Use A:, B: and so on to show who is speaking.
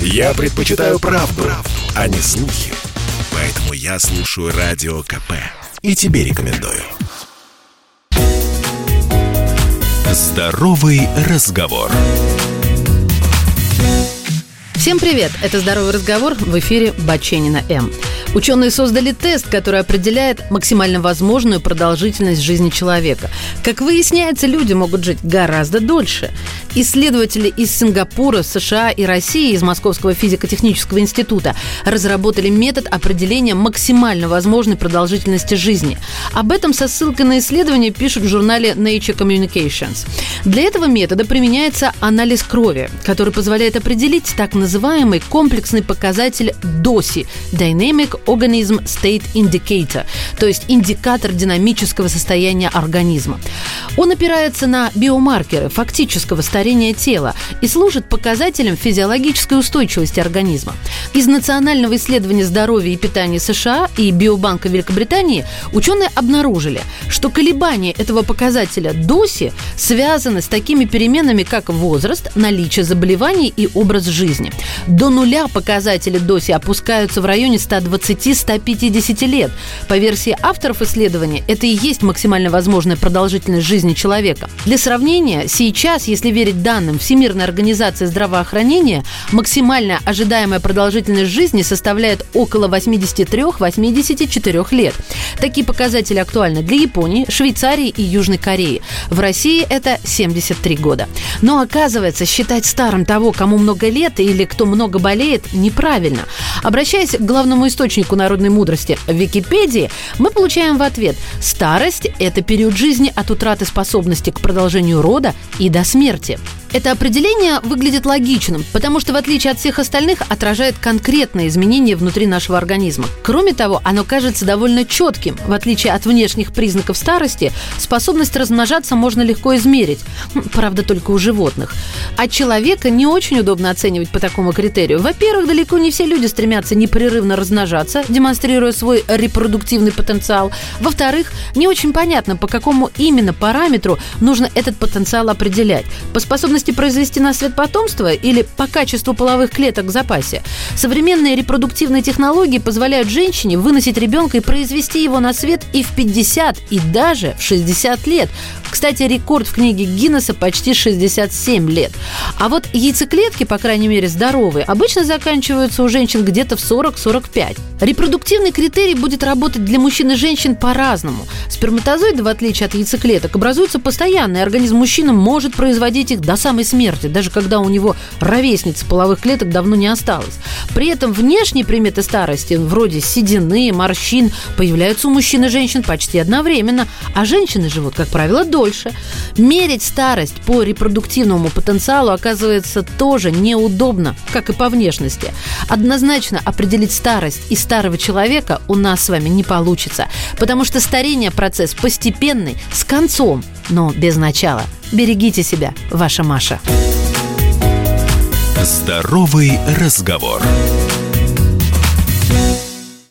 A: Я предпочитаю правду, правду, а не слухи. Поэтому я слушаю Радио КП. И тебе рекомендую. Здоровый разговор.
B: Всем привет! Это «Здоровый разговор» в эфире Баченина М. Ученые создали тест, который определяет максимально возможную продолжительность жизни человека. Как выясняется, люди могут жить гораздо дольше. Исследователи из Сингапура, США и России из Московского физико-технического института разработали метод определения максимально возможной продолжительности жизни. Об этом со ссылкой на исследование пишут в журнале Nature Communications. Для этого метода применяется анализ крови, который позволяет определить так называемый комплексный показатель ДОСИ – Dynamic Organism State Indicator, то есть индикатор динамического состояния организма. Он опирается на биомаркеры фактического старения тела и служит показателем физиологической устойчивости организма. Из Национального исследования здоровья и питания США и Биобанка Великобритании ученые обнаружили, что колебания этого показателя ДОСИ связаны с такими переменами, как возраст, наличие заболеваний и образ жизни. До нуля показатели ДОСИ опускаются в районе 120-150 лет. По версии авторов исследования, это и есть максимально возможная продолжительность жизни человека. Для сравнения, сейчас, если верить данным Всемирной организации здравоохранения, максимальная ожидаемая продолжительность жизни составляет около 83-84 лет. Такие показатели актуальны для Японии, Швейцарии и Южной Кореи. В России это 73 года. Но оказывается, считать старым того, кому много лет или кто много болеет, неправильно. Обращаясь к главному источнику народной мудрости Википедии, мы получаем в ответ «Старость – это период жизни от утраты способности к продолжению рода и до смерти». Это определение выглядит логичным, потому что, в отличие от всех остальных, отражает конкретные изменения внутри нашего организма. Кроме того, оно кажется довольно четким. В отличие от внешних признаков старости, способность размножаться можно легко измерить. Правда, только у животных. А человека не очень удобно оценивать по такому критерию. Во-первых, далеко не все люди стремятся непрерывно размножаться, демонстрируя свой репродуктивный потенциал. Во-вторых, не очень понятно, по какому именно параметру нужно этот потенциал определять. По способности возможности произвести на свет потомство или по качеству половых клеток в запасе. Современные репродуктивные технологии позволяют женщине выносить ребенка и произвести его на свет и в 50, и даже в 60 лет. Кстати, рекорд в книге Гиннесса почти 67 лет. А вот яйцеклетки, по крайней мере, здоровые, обычно заканчиваются у женщин где-то в 40-45. Репродуктивный критерий будет работать для мужчин и женщин по-разному. Сперматозоиды, в отличие от яйцеклеток, образуются постоянно, и организм мужчины может производить их до самой смерти, даже когда у него ровесниц половых клеток давно не осталось. При этом внешние приметы старости, вроде седины, морщин, появляются у мужчин и женщин почти одновременно, а женщины живут, как правило, дольше. Мерить старость по репродуктивному потенциалу оказывается тоже неудобно, как и по внешности. Однозначно определить старость и старого человека у нас с вами не получится, потому что старение процесс постепенный, с концом, но без начала – Берегите себя, ваша Маша.
A: Здоровый разговор.